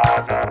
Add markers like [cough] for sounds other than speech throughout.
other.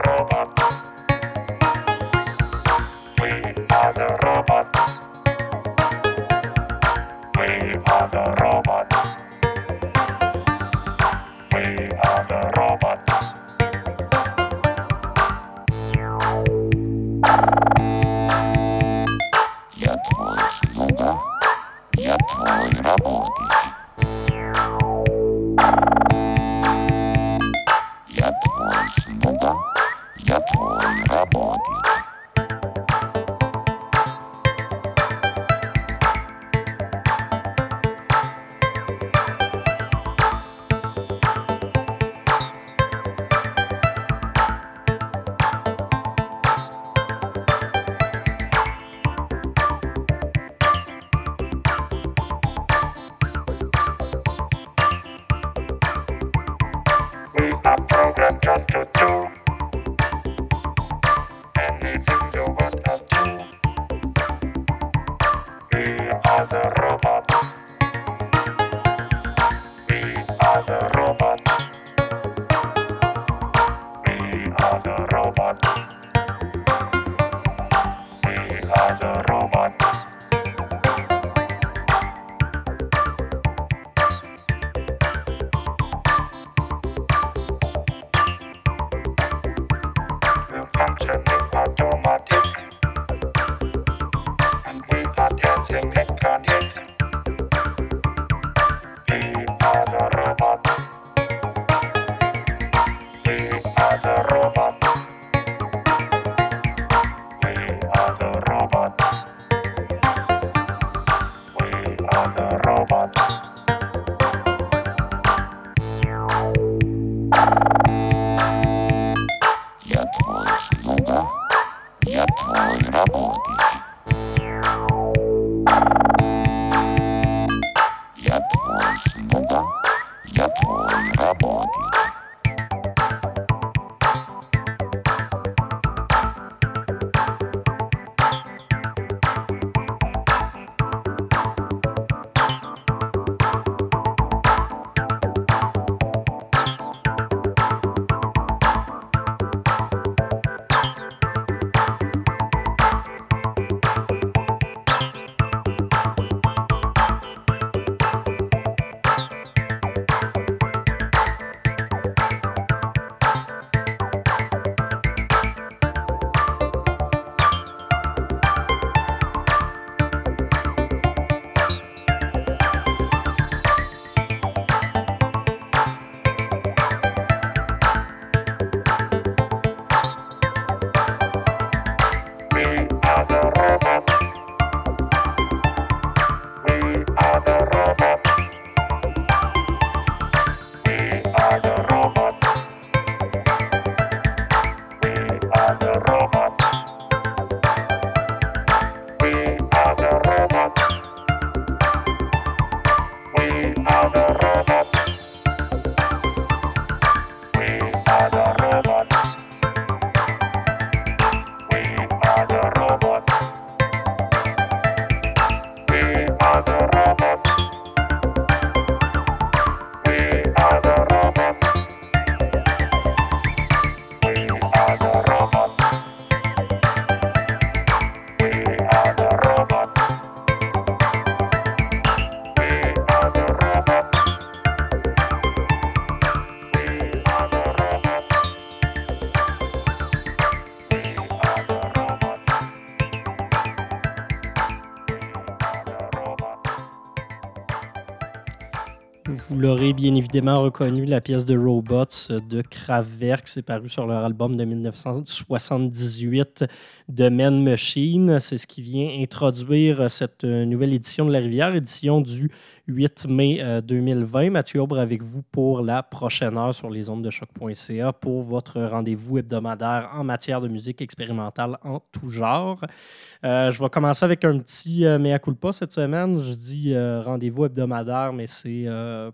Vous l'aurez bien évidemment reconnu, la pièce de Robots de Kraftwerk, c'est paru sur leur album de 1978, The Man Machine. C'est ce qui vient introduire cette nouvelle édition de La Rivière, édition du 8 mai 2020. Euh, Mathieu Aubre avec vous pour la prochaine heure sur les ondes de choc.ca pour votre rendez-vous hebdomadaire en matière de musique expérimentale en tout genre. Euh, je vais commencer avec un petit euh, mea culpa cette semaine. Je dis rendez-vous hebdomadaire, mais c'est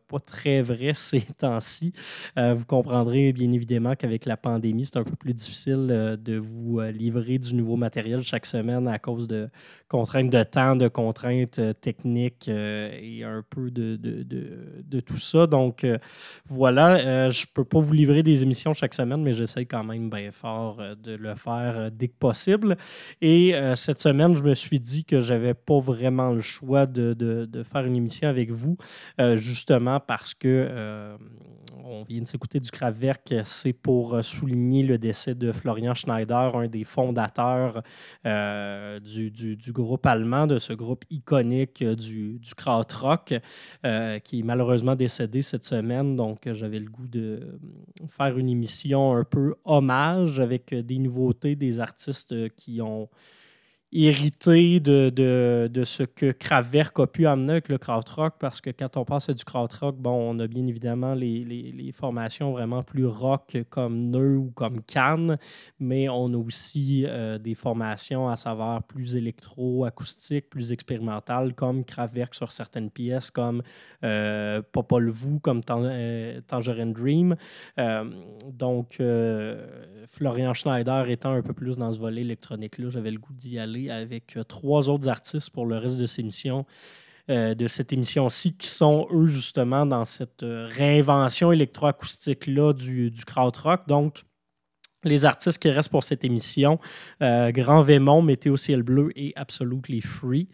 pas très vrai [laughs] ces temps-ci. Vous comprendrez bien évidemment qu'avec la pandémie, c'est un peu plus difficile de vous livrer du nouveau matériel chaque semaine à cause de contraintes de temps, de contraintes techniques et un peu de, de, de, tout ça. Donc voilà, je peux pas vous livrer des émissions chaque semaine, mais j'essaie quand même bien fort de le faire dès que possible. Et cette semaine, je me suis dit que j'avais pas vraiment le choix de, faire une émission avec vous, justement parce que euh, on vient de s'écouter du Kraftwerk, c'est pour euh, souligner le décès de Florian Schneider, un des fondateurs euh, du, groupe allemand, de ce groupe iconique du, du krautrock, qui est malheureusement décédé cette semaine. Donc, j'avais le goût de faire une émission un peu hommage avec des nouveautés, des artistes qui ont hérité de, de, de, ce que Kraftwerk a pu amener avec le krautrock, parce que quand on passe à du krautrock, bon, on a bien évidemment les, les, formations vraiment plus rock comme Neu ou comme Cannes, mais on a aussi euh, des formations à savoir plus électro-acoustique, plus expérimentales, comme Kraftwerk sur certaines pièces, comme euh, Popol Vuh, comme euh, Tangerine Dream. Euh, donc, Florian Schneider étant un peu plus dans ce volet électronique-là, j'avais le goût d'y aller avec euh, trois autres artistes pour le reste de ces émissions. Euh, de cette émission-ci, qui sont eux justement dans cette euh, réinvention électroacoustique-là du, du krautrock. Donc, les artistes qui restent pour cette émission, Grand Vémont, Météo Ciel Bleu et Absolutely Free.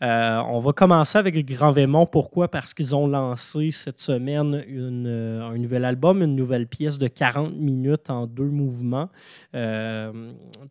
on va commencer avec Grand Vémont. Pourquoi? Parce qu'ils ont lancé cette semaine une, un nouvel album, une nouvelle pièce de 40 minutes en deux mouvements.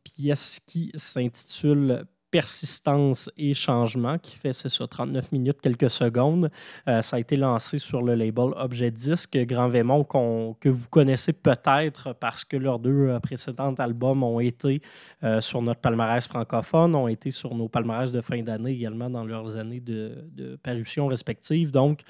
pièce qui s'intitule persistance et changement qui fait, c'est ça, 39 minutes, quelques secondes. Euh, ça a été lancé sur le label Objet Disque, Grand Vémont, que vous connaissez peut-être parce que leurs deux euh, précédents albums ont été euh, sur notre palmarès francophone, ont été sur nos palmarès de fin d'année également dans leurs années de, de parution respectives. Donc,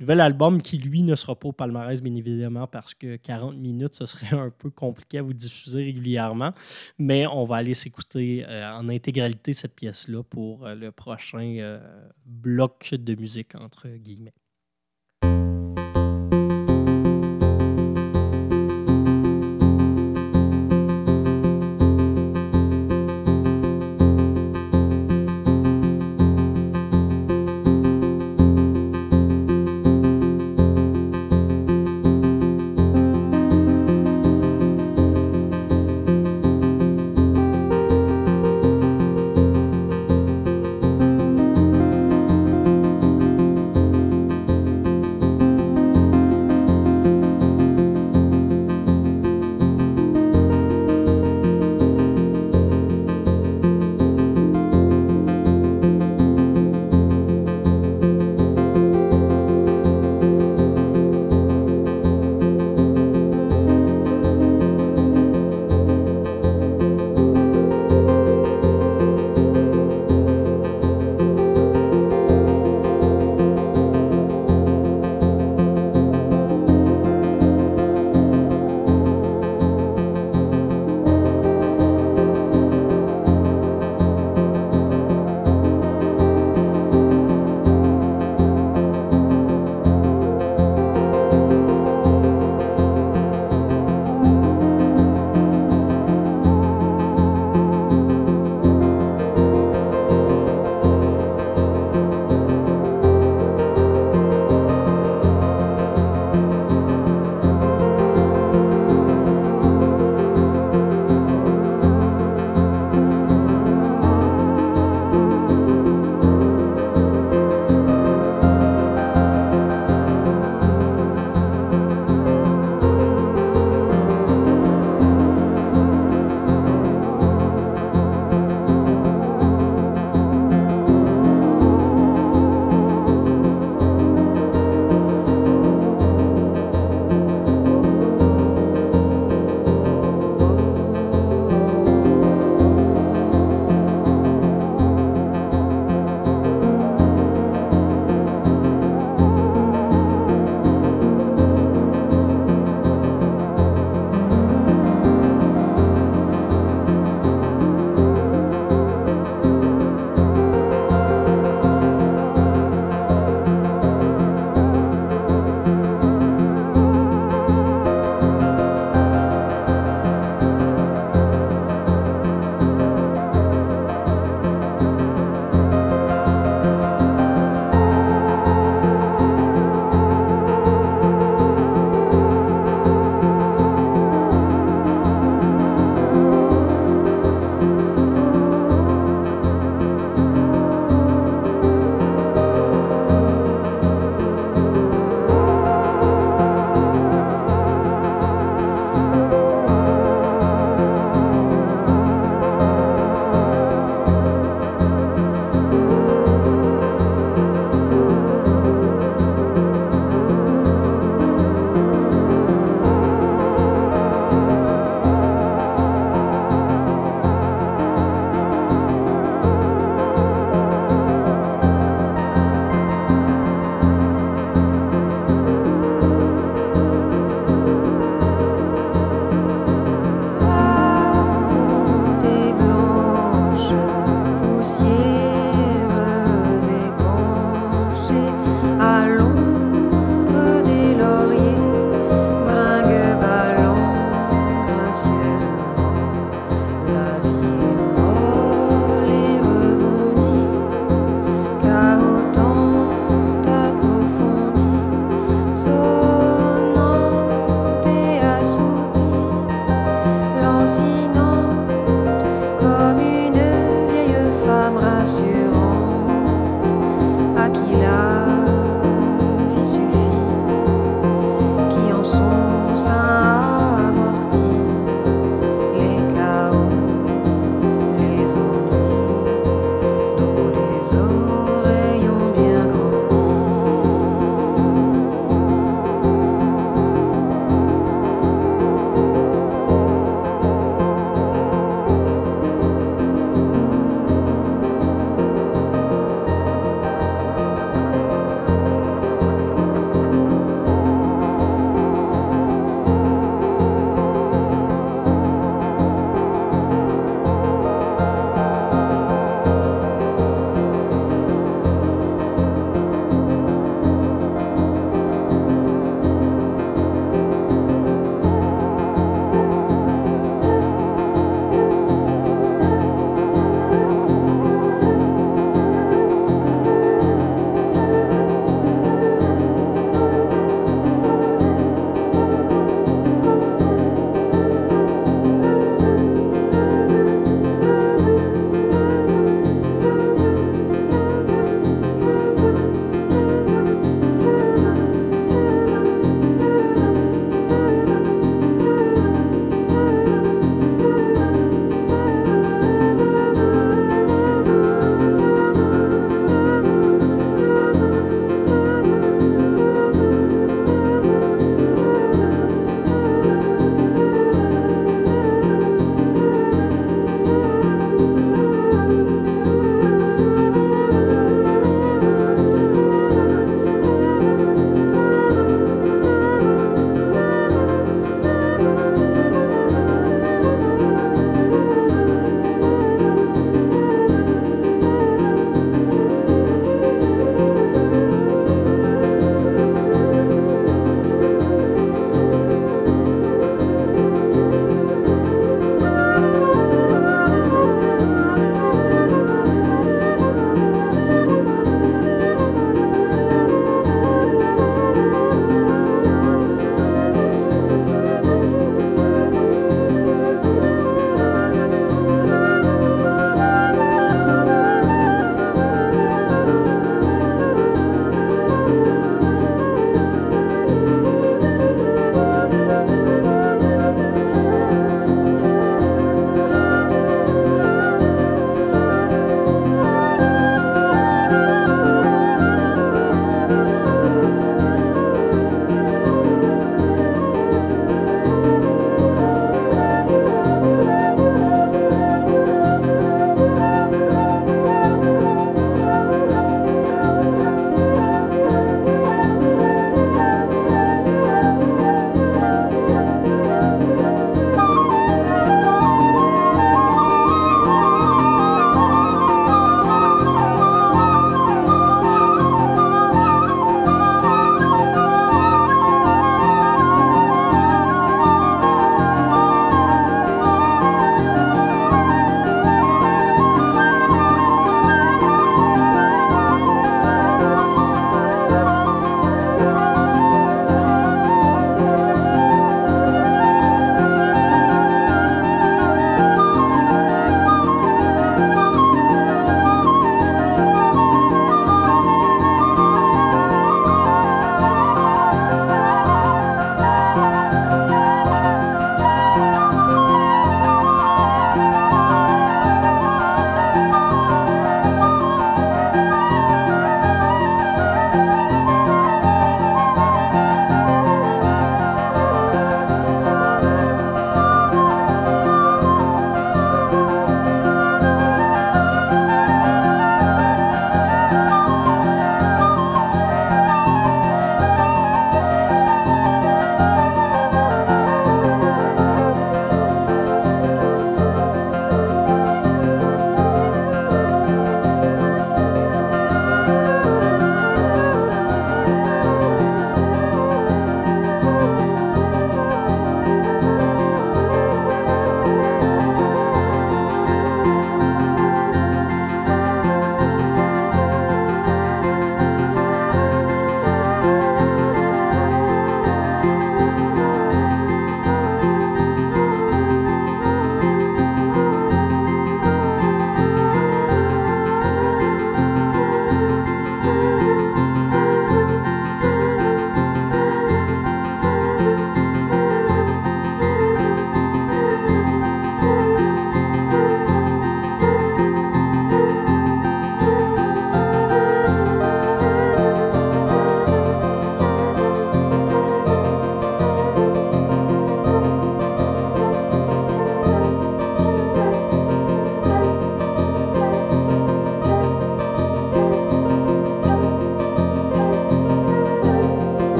Nouvel album qui, lui, ne sera pas au palmarès, bien évidemment, parce que 40 minutes, ce serait un peu compliqué à vous diffuser régulièrement. Mais on va aller s'écouter euh, en intégralité cette pièce-là pour euh, le prochain euh, bloc de musique, entre guillemets.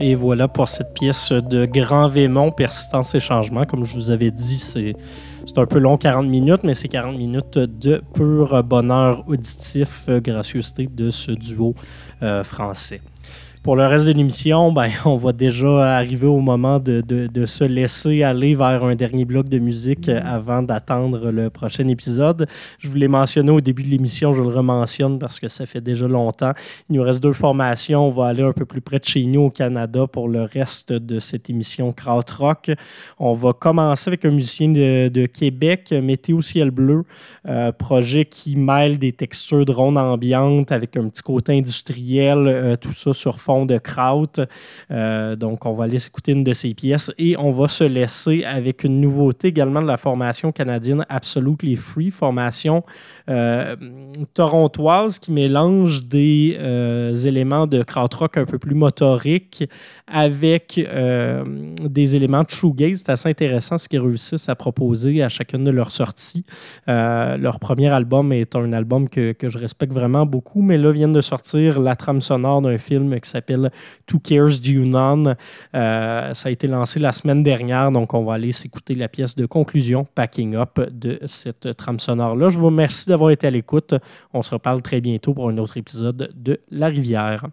Et voilà pour cette pièce de Grand Vémont, Persistance et Changement. Comme je vous avais dit, c'est un peu long, 40 minutes, mais c'est 40 minutes de pur bonheur auditif, euh, gracieuseté de ce duo euh, français. Pour le reste de l'émission, [laughs] ben, on va déjà arriver au moment de, se laisser aller vers un dernier bloc de musique euh, avant d'attendre le prochain épisode. Je vous l'ai mentionné au début de l'émission, je le rementionne parce que ça fait déjà longtemps. Il nous reste deux formations. On va aller un peu plus près de chez nous au Canada pour le reste de cette émission Krautrock. On va commencer avec un musicien de, de Québec, Météo Ciel Bleu, euh, projet qui mêle des textures de ronde ambiante avec un petit côté industriel, euh, tout ça sur de kraut. Euh, donc, on va aller s'écouter une de ses pièces et on va se laisser avec une nouveauté également de la formation canadienne Absolutely Free, formation euh, torontoise qui mélange des euh, éléments de krautrock un peu plus motoriques avec euh, des éléments de shoegaze. C'est assez intéressant ce qu'ils réussissent à proposer à chacune de leurs sorties. Leur premier album est un album que, je respecte vraiment beaucoup, mais là viennent de sortir la trame sonore d'un film qui s'appelle Two Cares Do You None? Ça a été lancé la semaine dernière, donc on va aller s'écouter la pièce de conclusion, Packing Up, de cette trame sonore-là. Je vous remercie été à l'écoute. On se reparle très bientôt pour un autre épisode de La Rivière.